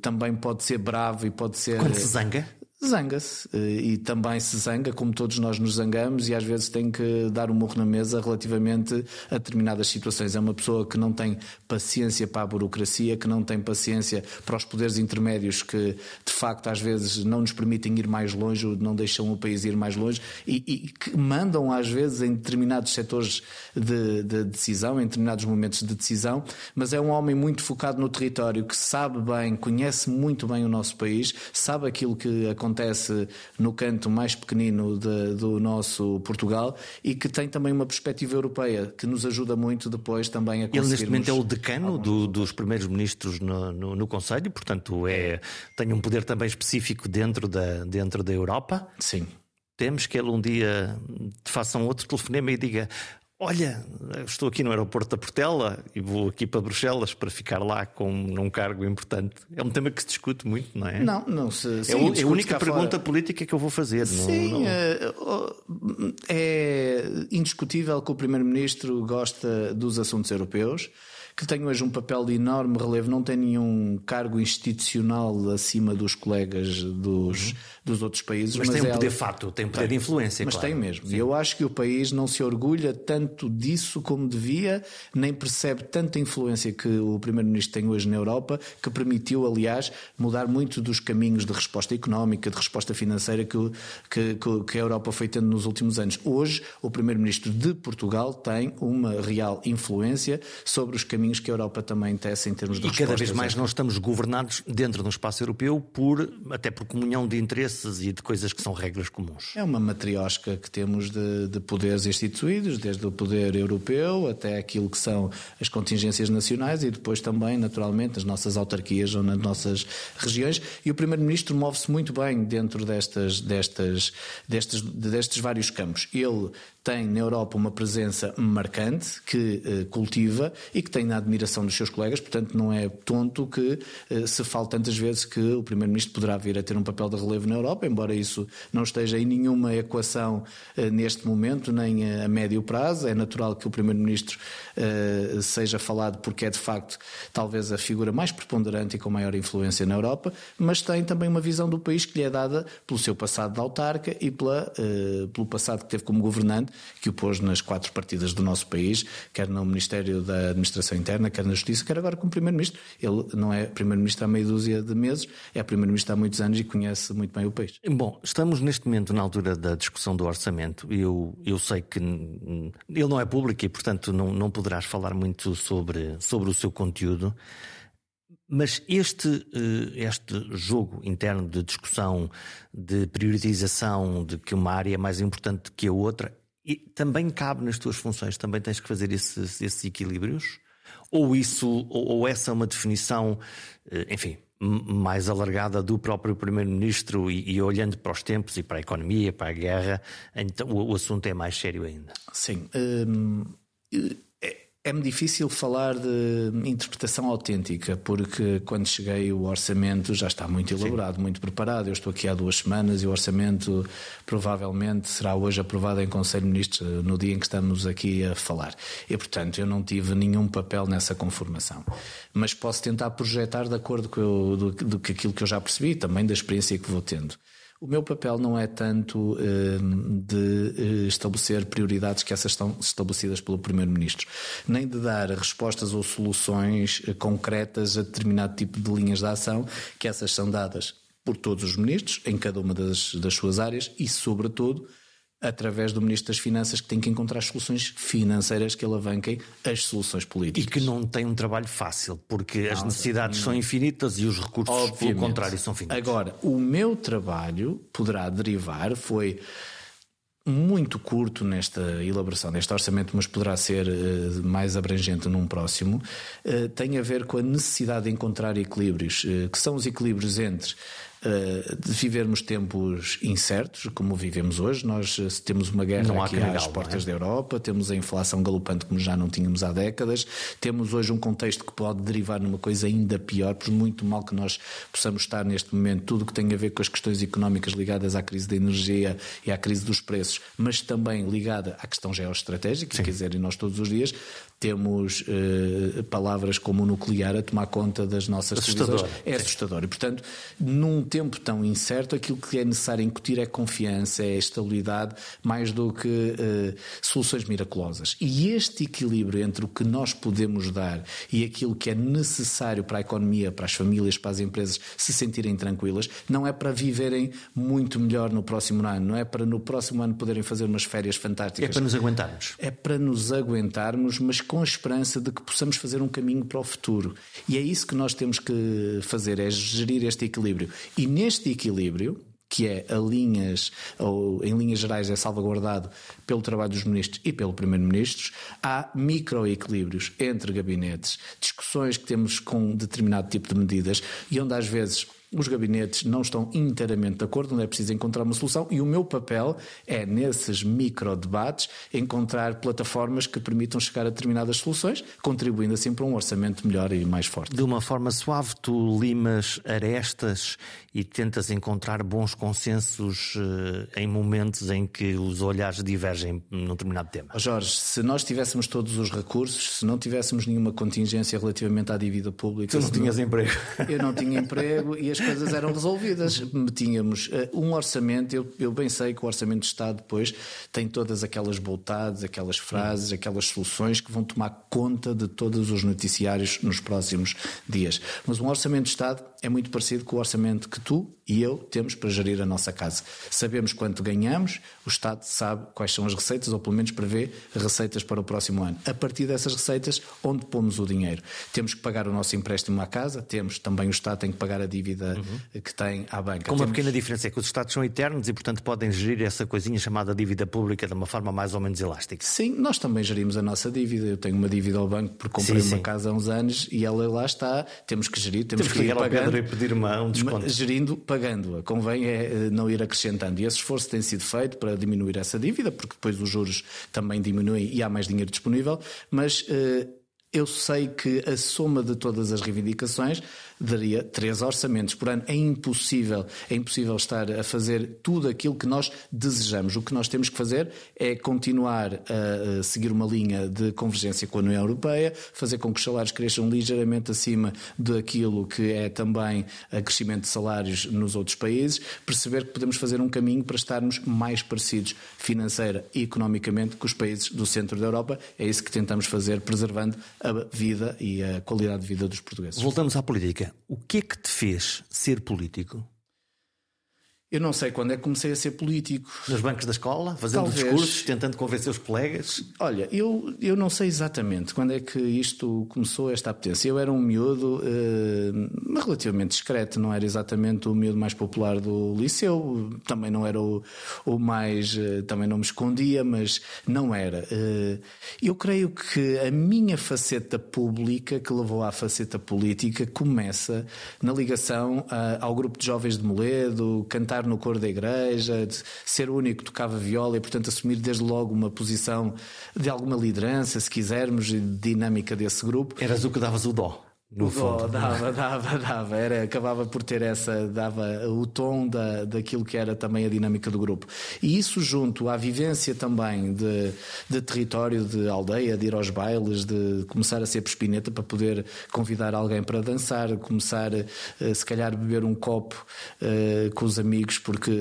também pode ser bravo e pode ser. Quando se zanga? Zanga-se e também se zanga, como todos nós nos zangamos, e às vezes tem que dar um morro na mesa relativamente a determinadas situações. É uma pessoa que não tem paciência para a burocracia, que não tem paciência para os poderes intermédios que de facto às vezes não nos permitem ir mais longe, não deixam o país ir mais longe e, e que mandam às vezes em determinados setores de, de decisão, em determinados momentos de decisão, mas é um homem muito focado no território, que sabe bem, conhece muito bem o nosso país, sabe aquilo que acontece no canto mais pequenino de, do nosso Portugal e que tem também uma perspectiva europeia que nos ajuda muito depois também a Ele neste momento é o decano do, dos primeiros ministros no, no, no Conselho, portanto é, tem um poder também específico dentro da, dentro da Europa. Sim. Temos que ele um dia faça um outro telefonema e diga: Olha, estou aqui no aeroporto da Portela e vou aqui para Bruxelas para ficar lá com num cargo importante. É um tema que se discute muito, não é? Não, não se. Sim, é, é a única pergunta fora. política que eu vou fazer. Sim, não, não... Eh, é indiscutível que o Primeiro-Ministro gosta dos assuntos europeus que tem hoje um papel de enorme relevo, não tem nenhum cargo institucional acima dos colegas dos, uhum. Dos outros países. Mas, mas tem um poder fato, tem um poder tem, de influência. Mas claro. tem mesmo. E eu acho que o país não se orgulha tanto disso como devia, nem percebe tanta influência que o Primeiro-Ministro tem hoje na Europa, que permitiu, aliás, mudar muito dos caminhos de resposta económica, de resposta financeira que, que, que a Europa foi tendo nos últimos anos. Hoje, o Primeiro-Ministro de Portugal tem uma real influência sobre os caminhos que a Europa também tece em termos de E cada vez mais nós estamos governados dentro do espaço europeu por até por comunhão de interesses e de coisas que são regras comuns. É uma matriosca que temos de, de poderes instituídos, desde o poder europeu até aquilo que são as contingências nacionais e depois também, naturalmente, as nossas autarquias ou nas nossas regiões. E o Primeiro-Ministro move-se muito bem dentro destas, destas, destes, destes vários campos. Ele tem na Europa uma presença marcante, que uh, cultiva e que tem na admiração dos seus colegas, portanto não é tonto que uh, se fale tantas vezes que o Primeiro-Ministro poderá vir a ter um papel de relevo na Europa, embora isso não esteja em nenhuma equação uh, neste momento, nem a médio prazo. É natural que o Primeiro-Ministro seja falado porque é de facto talvez a figura mais preponderante e com maior influência na Europa, mas tem também uma visão do país que lhe é dada pelo seu passado de autarca e pela, pelo passado que teve como governante que o pôs nas quatro partidas do nosso país, quer no Ministério da Administração Interna, quer na Justiça, quer agora como Primeiro-Ministro. Ele não é Primeiro-Ministro há meia dúzia de meses, é Primeiro-Ministro há muitos anos e conhece muito bem o país. Bom, estamos neste momento na altura da discussão do orçamento. Eu, eu sei que ele não é público e, portanto, não, não poderás falar muito sobre, sobre o seu conteúdo. Mas este, eh, este jogo interno de discussão, de priorização de que uma área é mais importante que a outra, e também cabe nas tuas funções, também tens que fazer esses, esses equilíbrios? Ou isso, ou, ou essa é uma definição, eh, enfim, mais alargada do próprio Primeiro-Ministro e, e, olhando para os tempos e para a economia, para a guerra, então o, o assunto é mais sério ainda. Sim. Hum, é-me difícil falar de interpretação autêntica, porque quando cheguei o orçamento já está muito elaborado, Sim. muito preparado. Eu estou aqui há duas semanas e o orçamento provavelmente será hoje aprovado em Conselho de Ministros no dia em que estamos aqui a falar. E, portanto, eu não tive nenhum papel nessa conformação. Mas posso tentar projetar de acordo com eu, do, do, do aquilo que eu já percebi, também da experiência que vou tendo. O meu papel não é tanto ehm, de eh, estabelecer prioridades que essas estão estabelecidas pelo Primeiro-Ministro, nem de dar respostas ou soluções eh, concretas a determinado tipo de linhas de ação, que essas são dadas por todos os ministros, em cada uma das, das suas áreas e, sobretudo, através do Ministro das Finanças, que tem que encontrar as soluções financeiras que alavanquem as soluções políticas. E que não tem um trabalho fácil, porque não, as necessidades não. são infinitas e os recursos, Obviamente. pelo contrário, são finitos. Agora, o meu trabalho poderá derivar, foi muito curto nesta elaboração deste orçamento, mas poderá ser uh, mais abrangente num próximo, uh, tem a ver com a necessidade de encontrar equilíbrios, uh, que são os equilíbrios entre de vivermos tempos incertos, como vivemos hoje. Nós eh, temos uma guerra aqui às portas é? da Europa, temos a inflação galopante como já não tínhamos há décadas, temos hoje um contexto que pode derivar numa coisa ainda pior, por muito mal que nós possamos estar neste momento, tudo que tem a ver com as questões económicas ligadas à crise da energia e à crise dos preços, mas também ligada à questão geoestratégica, Sim. quer dizer, e nós todos os dias temos uh, palavras como nuclear a tomar conta das nossas assustador. É assustador. E, portanto, num tempo tão incerto, aquilo que é necessário incutir é confiança, é estabilidade, mais do que uh, soluções miraculosas. E este equilíbrio entre o que nós podemos dar e aquilo que é necessário para a economia, para as famílias, para as empresas se sentirem tranquilas, não é para viverem muito melhor no próximo ano, não é para no próximo ano poderem fazer umas férias fantásticas. É para nos aguentarmos. É para nos aguentarmos, mas com a esperança de que possamos fazer um caminho para o futuro. E é isso que nós temos que fazer, é gerir este equilíbrio. E neste equilíbrio, que é a linhas, ou em linhas gerais é salvaguardado pelo trabalho dos ministros e pelo primeiro-ministro, há microequilíbrios entre gabinetes, discussões que temos com determinado tipo de medidas e onde às vezes os gabinetes não estão inteiramente de acordo, não é preciso encontrar uma solução e o meu papel é, nesses micro-debates, encontrar plataformas que permitam chegar a determinadas soluções, contribuindo assim para um orçamento melhor e mais forte. De uma forma suave, tu limas arestas e tentas encontrar bons consensos eh, em momentos em que os olhares divergem num determinado tema. Jorge, se nós tivéssemos todos os recursos, se não tivéssemos nenhuma contingência relativamente à dívida pública. Tu não tinhas não... emprego. Eu não tinha emprego e as coisas eram resolvidas. Tínhamos uh, um orçamento, eu, eu, bem sei que o orçamento de Estado depois tem todas aquelas voltadas, aquelas frases, aquelas soluções que vão tomar conta de todos os noticiários nos próximos dias. Mas um orçamento de Estado é muito parecido com o orçamento que tu e eu temos para gerir a nossa casa. Sabemos quanto ganhamos, o Estado sabe quais são as receitas, ou pelo menos prevê receitas para o próximo ano. A partir dessas receitas, onde pomos o dinheiro? Temos que pagar o nosso empréstimo à casa, temos também o Estado tem que pagar a dívida uhum. que tem à banca. Com uma temos... pequena diferença, é que os Estados são eternos e, portanto, podem gerir essa coisinha chamada dívida pública de uma forma mais ou menos elástica. Sim, nós também gerimos a nossa dívida. Eu tenho uma dívida ao banco porque comprei sim, uma sim. casa há uns anos e ela lá está. Temos que gerir, temos, temos que, ir pagando pedir uma, um desconto. Gerindo, pagando-a. Convém é eh, não ir acrescentando. E esse esforço tem sido feito para diminuir essa dívida, porque depois os juros também diminuem e há mais dinheiro disponível, mas. Uh, eu sei que a soma de todas as reivindicações daria três orçamentos por ano. É impossível, é impossível estar a fazer tudo aquilo que nós desejamos. O que nós temos que fazer é continuar a seguir uma linha de convergência com a União Europeia, fazer com que os salários cresçam ligeiramente acima daquilo que é também a crescimento de salários nos outros países, perceber que podemos fazer um caminho para estarmos mais parecidos financeira e economicamente com os países do centro da Europa. É isso que tentamos fazer, preservando a vida e a qualidade de vida dos portugueses. Voltamos à política. O que é que te fez ser político? Eu não sei quando é que comecei a ser político. Nos bancos da escola, fazendo Talvez. discursos, tentando convencer os colegas? Olha, eu, eu não sei exatamente quando é que isto começou, esta apetência. Eu era um miúdo uh, relativamente discreto, não era exatamente o miúdo mais popular do liceu, também não era o, o mais. Uh, também não me escondia, mas não era. Uh, eu creio que a minha faceta pública, que levou à faceta política, começa na ligação ao grupo de jovens de Moledo, cantar cantar no coro da igreja, de ser o único que tocava viola e, portanto, assumir desde logo uma posição de alguma liderança, se quisermos, e dinâmica desse grupo. Eras o que davas o dó. No fundo. dava, dava, dava. Era, acabava por ter essa, dava o tom da, daquilo que era também a dinâmica do grupo. E isso junto à vivência também de, de território, de aldeia, de ir aos bailes, de começar a ser pespineta para poder convidar alguém para dançar, começar eh, se calhar beber um copo uh, com os amigos porque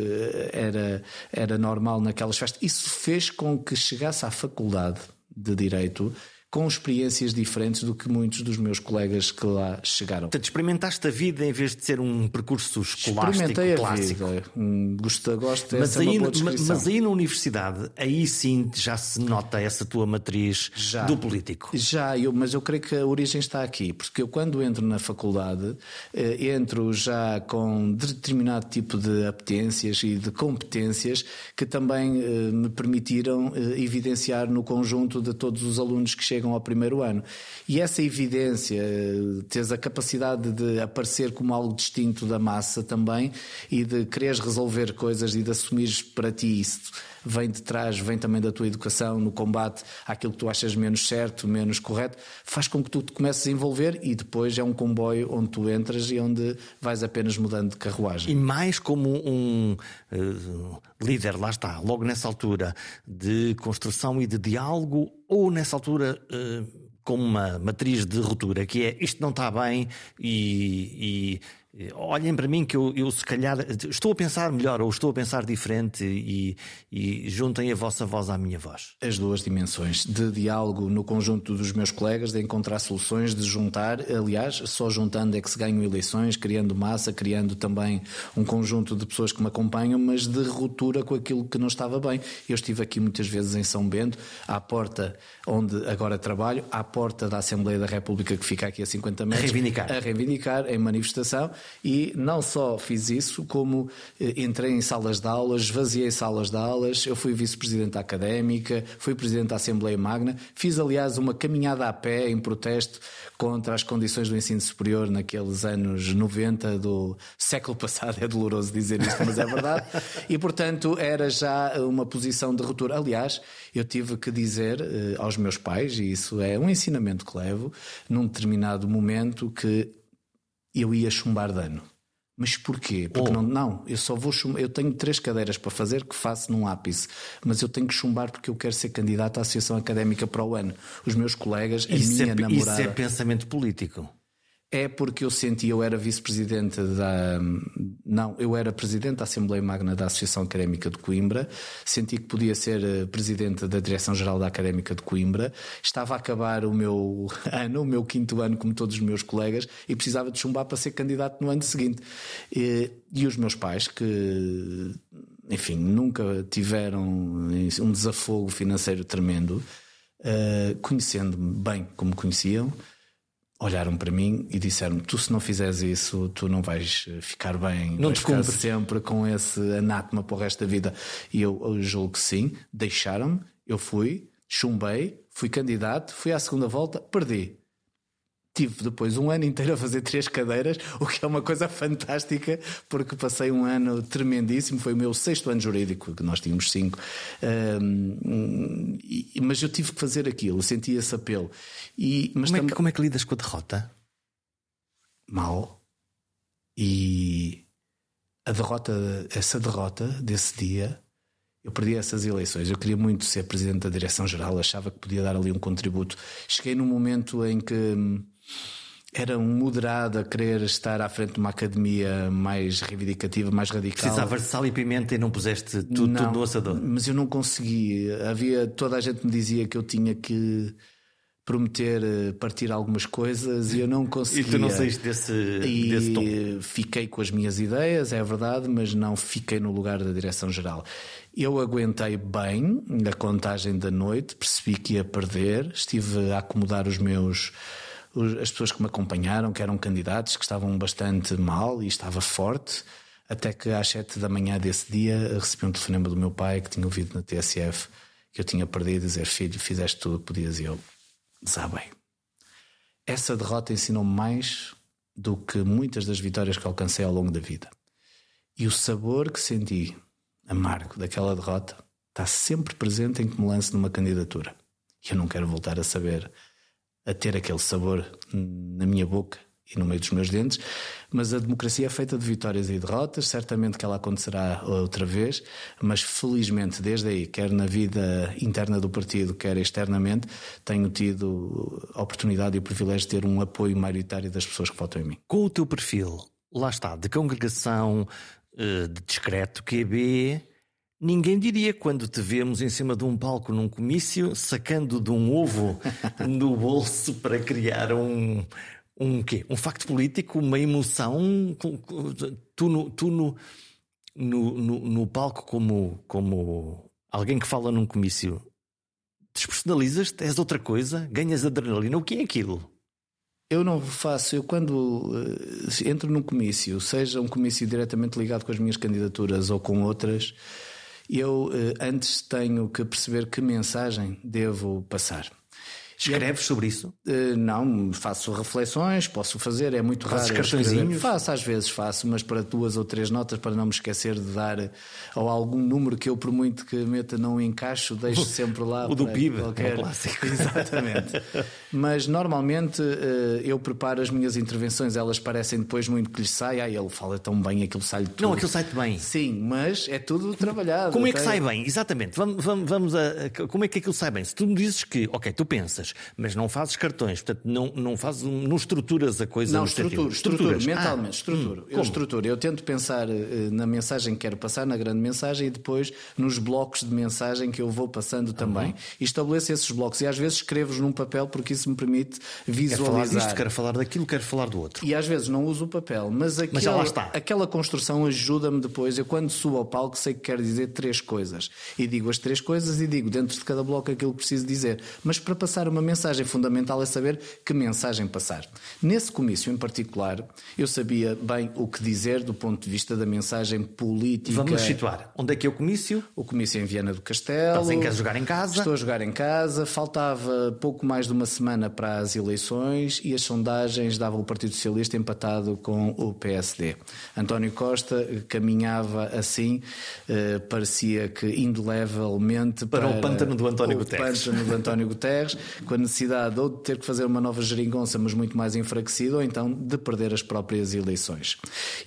era, era normal naquelas festas. Isso fez com que chegasse à faculdade de Direito com experiências diferentes do que muitos dos meus colegas que lá chegaram. Portanto, experimentaste a vida em vez de ser um percurso escolástico clássico. Vida. Um gosto, gosto mas, aí, mas aí na universidade, aí sim já se nota essa tua matriz já, do político. Já, eu, mas eu creio que a origem está aqui, porque eu quando entro na faculdade, eh, entro já com determinado tipo de apetências e de competências que também eh, me permitiram eh, evidenciar no conjunto de todos os alunos que chegam chegam ao primeiro ano. E essa evidência, teres a capacidade de aparecer como algo distinto da massa também e de quereres resolver coisas e de assumires para ti isso vem de trás, vem também da tua educação no combate àquilo que tu achas menos certo, menos correto, faz com que tu te comeces a envolver e depois é um comboio onde tu entras e onde vais apenas mudando de carruagem. E mais como um uh, líder, lá está, logo nessa altura de construção e de diálogo, ou nessa altura. Uh como uma matriz de ruptura, que é isto não está bem e, e olhem para mim que eu, eu, se calhar estou a pensar melhor ou estou a pensar diferente e, e, juntem a vossa voz à minha voz. As duas dimensões de diálogo no conjunto dos meus colegas, de encontrar soluções, de juntar, aliás, só juntando é que se ganham eleições, criando massa, criando também um conjunto de pessoas que me acompanham, mas de ruptura com aquilo que não estava bem. Eu estive aqui muitas vezes em São Bento, à porta onde agora trabalho, à porta da Assembleia da República que fica aqui a 50 metros. A reivindicar. A reivindicar em manifestação e não só fiz isso, como eh, entrei em salas de aulas, esvaziei salas de aulas, eu fui vice-presidente académica, fui presidente da Assembleia Magna, fiz aliás uma caminhada a pé em protesto contra as condições do ensino superior naqueles anos 90 do século passado, é doloroso dizer isto, mas é verdade, e portanto era já uma posição de ruptura. Aliás, eu tive que dizer eh, aos meus pais, e isso é um ensinamento que levo, num determinado momento que eu ia chumbar dano. Mas porquê? Porque oh. não, não, eu só vou chumbar. Eu tenho três cadeiras para fazer que faço num ápice, mas eu tenho que chumbar porque eu quero ser candidato à Associação Académica para o ano. Os meus colegas, a isso minha é, namorada. Isso é pensamento político. É porque eu senti, eu era vice-presidente da. Não, eu era presidente da Assembleia Magna da Associação Académica de Coimbra, senti que podia ser eh, presidente da Direção-Geral da Académica de Coimbra, estava a acabar o meu ano, o meu quinto ano, como todos os meus colegas, e precisava de chumbar para ser candidato no ano seguinte. E, e os meus pais, que, enfim, nunca tiveram um desafogo financeiro tremendo, uh, conhecendo-me bem como conheciam olharam para mim e disseram tu se não fizeres isso tu não vais eh, ficar bem não te ficar sempre com esse anátema para o resto da vida. E eu, eu julgo que sim deixaram-me eu fui chumbei fui candidato fui à segunda volta perdi Tive depois um ano inteiro a fazer três cadeiras, o que é uma coisa fantástica, porque passei um ano tremendíssimo. Foi o meu sexto ano jurídico, que nós tínhamos cinco. Um, e, mas eu tive que fazer aquilo, senti esse apelo. E, mas como, é que, como é que lidas com a derrota? Mal. E a derrota, essa derrota desse dia, eu perdi essas eleições. Eu queria muito ser presidente da direção-geral, achava que podia dar ali um contributo. Cheguei num momento em que hum, era um moderado a querer estar à frente de uma academia mais reivindicativa, mais radical. Precisava de sal e pimenta e não puseste tudo, não, tudo no assador. Mas eu não consegui. Havia toda a gente me dizia que eu tinha que prometer eh, partir algumas coisas e eu não conseguia. E tu não saíste desse, e desse tom? Fiquei com as minhas ideias, é verdade, mas não fiquei no lugar da direção-geral. Eu aguentei bem a contagem da noite, percebi que ia perder, estive a acomodar os meus as pessoas que me acompanharam, que eram candidatos, que estavam bastante mal e estava forte, até que às sete da manhã desse dia recebi um telefonema do meu pai que tinha ouvido na TSF que eu tinha perdido e dizer: Filho, fizeste tudo o que podias. E eu desabei. Essa derrota ensinou-me mais do que muitas das vitórias que alcancei ao longo da vida. E o sabor que senti, amargo, daquela derrota, está sempre presente em que me lance numa candidatura. E eu não quero voltar a saber a ter aquele sabor na minha boca e no meio dos meus dentes, mas a democracia é feita de vitórias e derrotas, certamente que ela acontecerá outra vez, mas felizmente desde aí, quer na vida interna do partido, quer externamente, tenho tido a oportunidade e o privilégio de ter um apoio maioritário das pessoas que votam em mim. Com o teu perfil, lá está, de congregação, eh, de discreto, QB, Ninguém diria quando te vemos em cima de um palco num comício, sacando de um ovo no bolso para criar um, um quê? Um facto político, uma emoção. Tu no, tu no, no, no, no palco, como, como alguém que fala num comício, despersonalizas-te, és outra coisa, ganhas adrenalina. O que é aquilo? Eu não faço, eu quando uh, entro num comício, seja um comício diretamente ligado com as minhas candidaturas ou com outras, eu eh, antes tenho que perceber que mensagem devo passar. Escreves sobre isso? Uh, não, faço reflexões, posso fazer, é muito Fazes raro. cartõezinhos? Faço, às vezes faço, mas para duas ou três notas, para não me esquecer de dar ou algum número que eu, por muito que meta, não encaixo, deixo sempre lá. o do PIB, qualquer... é um clássico. Exatamente. Mas normalmente uh, eu preparo as minhas intervenções, elas parecem depois muito que lhe sai, ah, ele fala tão bem, aquilo sai tudo. Não, aquilo sai bem. Sim, mas é tudo trabalhado. Como é que sai bem? Exatamente. Vamos, vamos, vamos a, Como é que aquilo sai bem? Se tu me dizes que, ok, tu pensas, mas não fazes cartões, portanto, não, não fazes, não estruturas a coisa. Não, estruturo, estrutura, mentalmente, ah, estruturo. Hum, eu estruturo. Eu tento pensar uh, na mensagem que quero passar, na grande mensagem, e depois nos blocos de mensagem que eu vou passando também. Uhum. E estabeleço esses blocos. E às vezes escrevo-os num papel porque isso me permite visualizar. Quero falar disto, quero falar daquilo, quero falar do outro. E às vezes não uso o papel, mas aquela, mas aquela construção ajuda-me depois. Eu, quando subo ao palco, sei que quero dizer três coisas. E digo as três coisas e digo dentro de cada bloco aquilo que preciso dizer. Mas para passar uma mensagem fundamental é saber que mensagem passar. Nesse comício em particular, eu sabia bem o que dizer do ponto de vista da mensagem política. Vamos situar. Onde é que é o comício? O comício é em Viana do Castelo. Estás em casa jogar em casa? Estou a jogar em casa. Faltava pouco mais de uma semana para as eleições e as sondagens davam o Partido Socialista empatado com o PSD. António Costa caminhava assim, eh, parecia que indelevelmente para, para o pântano do António Guterres. pântano do António Guterres, com a necessidade ou de ter que fazer uma nova geringonça, mas muito mais enfraquecido, ou então de perder as próprias eleições.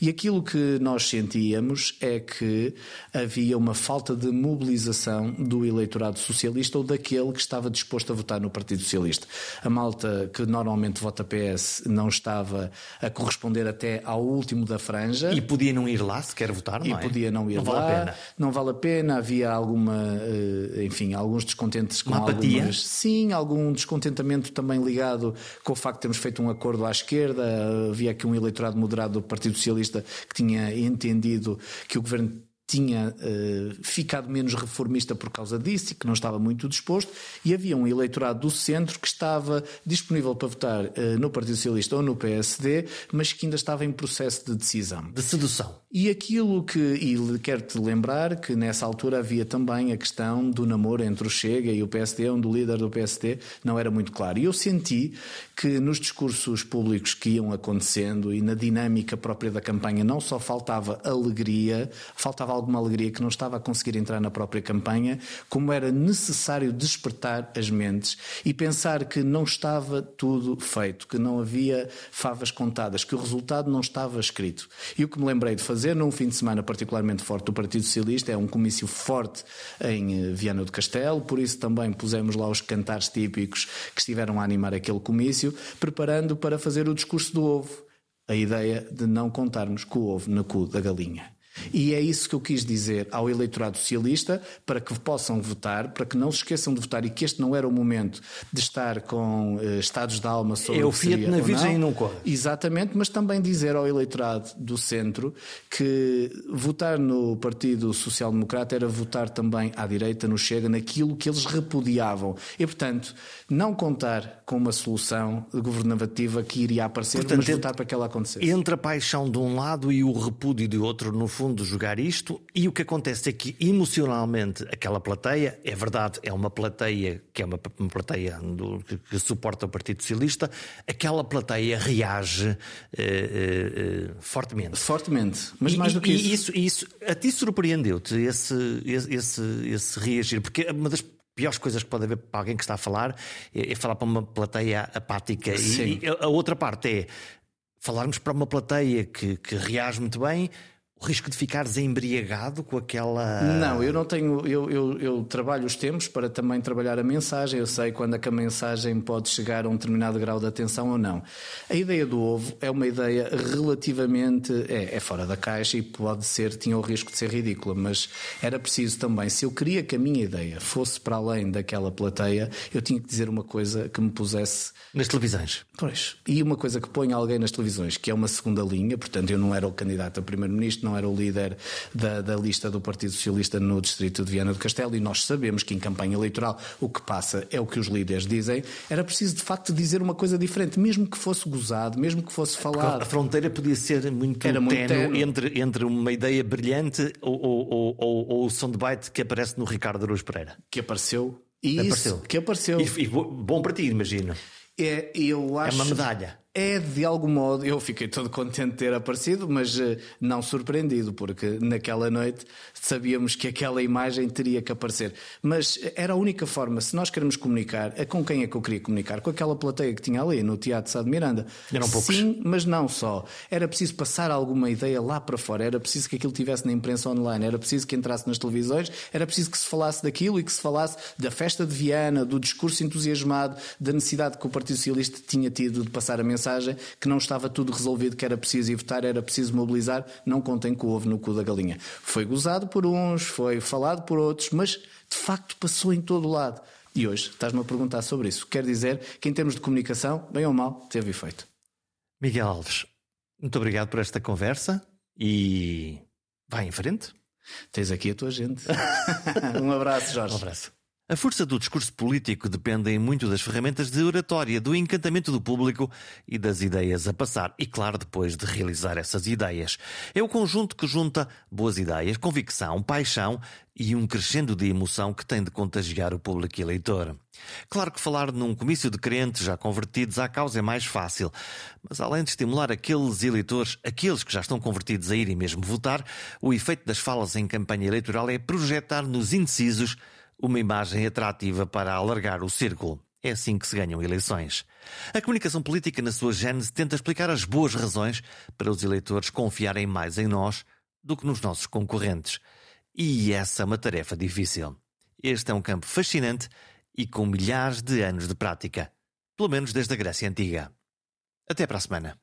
E aquilo que nós sentíamos é que havia uma falta de mobilização do eleitorado socialista ou daquele que estava disposto a votar no Partido Socialista. A malta que normalmente vota PS não estava a corresponder até ao último da franja. E podia não ir lá se quer votar, não e é? podia não ir não lá. Vale a pena. Não vale a pena. Havia alguma, eh, enfim, alguns descontentes com Uma apatia? Algumas... Sim, algum descontentamento também ligado com o facto de termos feito um acordo à esquerda. Havia aqui um eleitorado moderado do Partido Socialista que tinha entendido que o governo tinha uh, ficado menos reformista por causa disso e que não estava muito disposto, e havia um eleitorado do centro que estava disponível para votar uh, no Partido Socialista ou no PSD, mas que ainda estava em processo de decisão. De sedução. E aquilo que, e quero-te lembrar que nessa altura havia também a questão do namoro entre o Chega e o PSD, onde o líder do PSD não era muito claro. E eu senti que nos discursos públicos que iam acontecendo e na dinâmica própria da campanha não só faltava alegria, faltava alguma alegria que não estava a conseguir entrar na própria campanha, como era necessário despertar as mentes e pensar que não estava tudo feito, que não havia favas contadas, que o resultado não estava escrito. E o que me lembrei de fazer num fim de semana particularmente forte do Partido Socialista é um comício forte em eh, Viana do Castelo, por isso também pusemos lá os cantares típicos que estiveram a animar aquele comício, preparando para fazer o discurso do ovo. A ideia de não contarmos com o ovo na cu da galinha. E é isso que eu quis dizer ao eleitorado socialista, para que possam votar, para que não se esqueçam de votar e que este não era o momento de estar com uh, estados de alma sobre É o Fiat na Virgem e não corre. Exatamente, mas também dizer ao eleitorado do centro que votar no Partido Social Democrata era votar também à direita, no Chega, naquilo que eles repudiavam. E, portanto, não contar com uma solução governativa que iria aparecer, portanto, mas votar para que ela acontecesse. Entre a paixão de um lado e o repúdio de outro, no fundo, fundo jogar isto e o que acontece é que emocionalmente aquela plateia, é verdade, é uma plateia que é uma, uma plateia do, que, que, suporta o Partido Socialista, aquela plateia reage eh, eh, fortemente. Fortemente, mas mais do que e, isso. isso. Isso a ti surpreendeu-te esse, esse, esse reagir, porque uma das piores coisas que pode haver para alguém que está a falar é, é falar para uma plateia apática. E, e, a outra parte é falarmos para uma plateia que, que reage muito bem, o risco de ficares embriagado com aquela. Não, eu não tenho. Eu, eu, eu, trabalho os tempos para também trabalhar a mensagem. Eu sei quando é que a mensagem pode chegar a um determinado grau de atenção ou não. A ideia do ovo é uma ideia relativamente. É, é fora da caixa e pode ser. tinha o risco de ser ridícula, mas era preciso também. Se eu queria que a minha ideia fosse para além daquela plateia, eu tinha que dizer uma coisa que me pusesse. Nas televisões. Pois. E uma coisa que põe alguém nas televisões, que é uma segunda linha, portanto eu não era o candidato a primeiro-ministro não era o líder da, da lista do Partido Socialista no distrito de Viana do Castelo e nós sabemos que em campanha eleitoral o que passa é o que os líderes dizem, era preciso de facto dizer uma coisa diferente, mesmo que fosse gozado, mesmo que fosse falado. A fronteira podia ser muito, era muito tenue entre, entre uma ideia brilhante ou, ou, ou, ou o soundbite que aparece no Ricardo Aruz Pereira. Que apareceu. Isso, apareceu. que apareceu. E, e bom para ti, imagino. É, eu acho, é uma medalha. É de algum modo, eu fiquei todo contente de ter aparecido, mas uh, não surpreendido, porque naquela noite sabíamos que aquela imagem teria que aparecer. Mas era a única forma, se nós queremos comunicar, é com quem é que eu queria comunicar? Com aquela plateia que tinha ali no Teatro Sá de Miranda. Eram poucos. Sim, mas não só. Era preciso passar alguma ideia lá para fora, era preciso que aquilo tivesse na imprensa online, era preciso que entrasse nas televisões, era preciso que se falasse daquilo e que se falasse da festa de Viana, do discurso entusiasmado, da necessidade que o Partido Socialista tinha tido de passar a mensagem que não estava tudo resolvido, que era preciso ir votar, era preciso mobilizar. Não contem com o ovo no cu da galinha. Foi gozado por uns, foi falado por outros, mas de facto passou em todo o lado. E hoje estás-me a perguntar sobre isso. Quer dizer que, em termos de comunicação, bem ou mal, teve efeito. Miguel Alves, muito obrigado por esta conversa e vai em frente. Tens aqui a tua gente. um abraço, Jorge. Um abraço. A força do discurso político depende muito das ferramentas de oratória, do encantamento do público e das ideias a passar. E, claro, depois de realizar essas ideias. É o conjunto que junta boas ideias, convicção, paixão e um crescendo de emoção que tem de contagiar o público eleitor. Claro que falar num comício de crentes já convertidos à causa é mais fácil, mas além de estimular aqueles eleitores, aqueles que já estão convertidos a irem mesmo votar, o efeito das falas em campanha eleitoral é projetar nos indecisos uma imagem atrativa para alargar o círculo. É assim que se ganham eleições. A comunicação política, na sua gênese, tenta explicar as boas razões para os eleitores confiarem mais em nós do que nos nossos concorrentes. E essa é uma tarefa difícil. Este é um campo fascinante e com milhares de anos de prática, pelo menos desde a Grécia Antiga. Até para a semana.